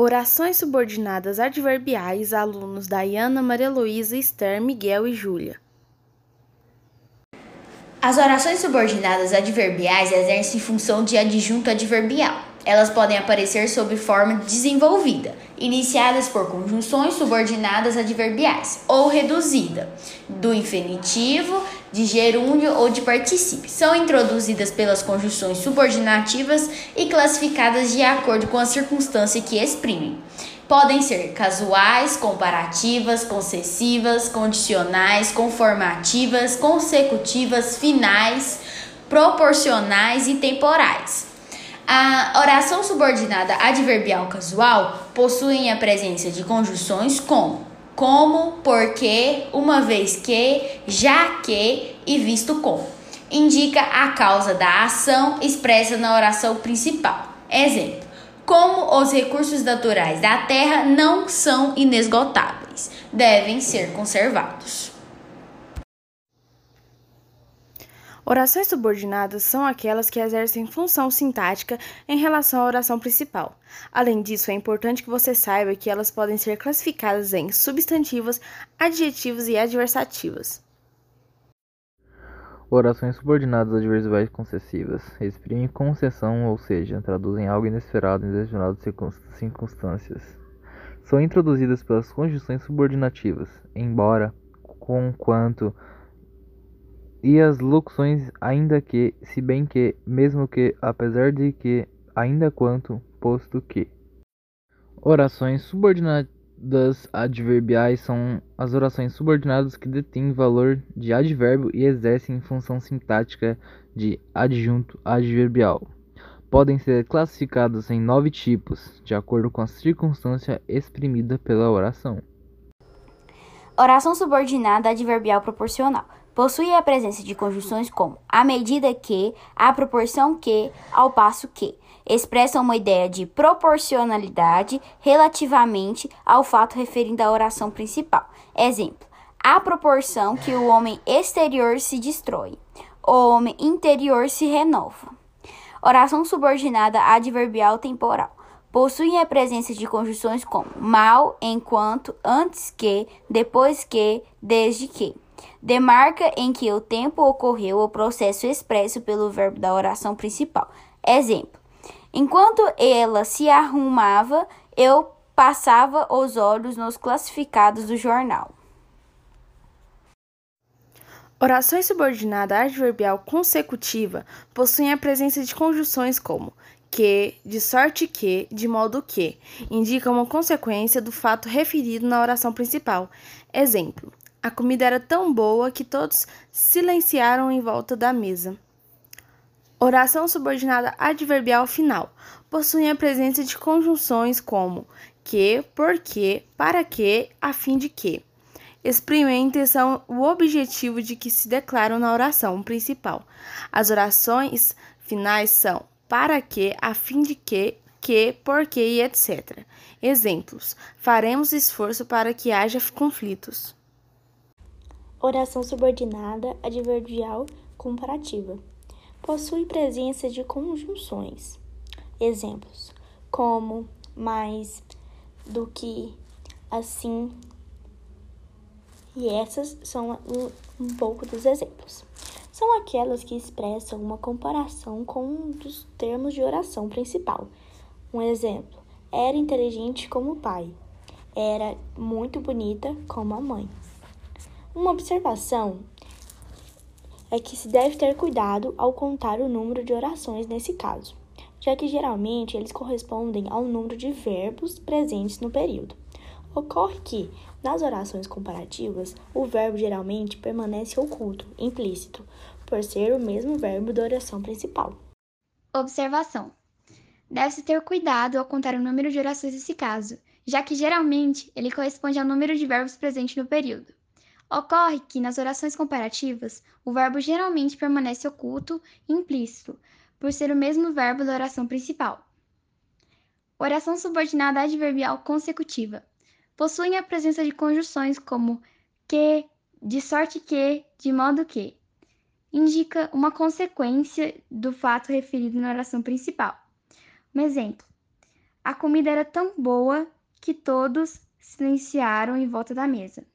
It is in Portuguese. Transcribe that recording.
Orações subordinadas adverbiais alunos Dayana, Maria Luísa, Esther, Miguel e Júlia. As orações subordinadas adverbiais exercem função de adjunto adverbial. Elas podem aparecer sob forma desenvolvida, iniciadas por conjunções subordinadas adverbiais, ou reduzida, do infinitivo, de gerúndio ou de particípio. São introduzidas pelas conjunções subordinativas e classificadas de acordo com a circunstância que exprimem. Podem ser casuais, comparativas, concessivas, condicionais, conformativas, consecutivas, finais, proporcionais e temporais. A oração subordinada adverbial casual possuem a presença de conjunções com como, porque, uma vez que, já que e visto com. Indica a causa da ação expressa na oração principal. Exemplo: como os recursos naturais da terra não são inesgotáveis, devem ser conservados. Orações subordinadas são aquelas que exercem função sintática em relação à oração principal. Além disso, é importante que você saiba que elas podem ser classificadas em substantivos, adjetivos e adversativos. Orações subordinadas adverbiais concessivas exprimem concessão, ou seja, traduzem algo inesperado em determinadas circunstâncias. São introduzidas pelas conjunções subordinativas, embora, conquanto e as locuções ainda que, se bem que, mesmo que, apesar de que, ainda quanto, posto que. Orações subordinadas adverbiais são as orações subordinadas que detêm valor de advérbio e exercem função sintática de adjunto adverbial. Podem ser classificadas em nove tipos, de acordo com a circunstância exprimida pela oração. Oração subordinada adverbial proporcional possui a presença de conjunções como à medida que, à proporção que, ao passo que, expressam uma ideia de proporcionalidade relativamente ao fato referindo à oração principal. Exemplo: à proporção que o homem exterior se destrói, o homem interior se renova. Oração subordinada adverbial temporal possuem a presença de conjunções como mal, enquanto, antes que, depois que, desde que demarca em que o tempo ocorreu o processo expresso pelo verbo da oração principal. Exemplo: Enquanto ela se arrumava, eu passava os olhos nos classificados do jornal. Orações subordinada adverbial consecutiva possuem a presença de conjunções como que, de sorte que, de modo que, indicam uma consequência do fato referido na oração principal. Exemplo: a comida era tão boa que todos silenciaram em volta da mesa. Oração subordinada adverbial final possui a presença de conjunções como que, porque, para que, a fim de que. Exprime a intenção, o objetivo de que se declaram na oração principal. As orações finais são para que, a fim de que, que, porque e etc. Exemplos: faremos esforço para que haja conflitos. Oração subordinada adverbial comparativa. Possui presença de conjunções. Exemplos: como, mais, do que, assim. E essas são um, pouco dos exemplos. São aquelas que expressam uma comparação com um dos termos de oração principal. Um exemplo: era inteligente como o pai, era muito bonita como a mãe. Uma observação é que se deve ter cuidado ao contar o número de orações nesse caso, já que geralmente eles correspondem ao número de verbos presentes no período. Ocorre que, nas orações comparativas, o verbo geralmente permanece oculto, implícito, por ser o mesmo verbo da oração principal. Observação: Deve-se ter cuidado ao contar o número de orações nesse caso, já que geralmente ele corresponde ao número de verbos presentes no período. Ocorre que, nas orações comparativas, o verbo geralmente permanece oculto e implícito, por ser o mesmo verbo da oração principal. Oração subordinada adverbial consecutiva. Possuem a presença de conjunções como que, de sorte que, de modo que. Indica uma consequência do fato referido na oração principal. Um exemplo: A comida era tão boa que todos silenciaram em volta da mesa.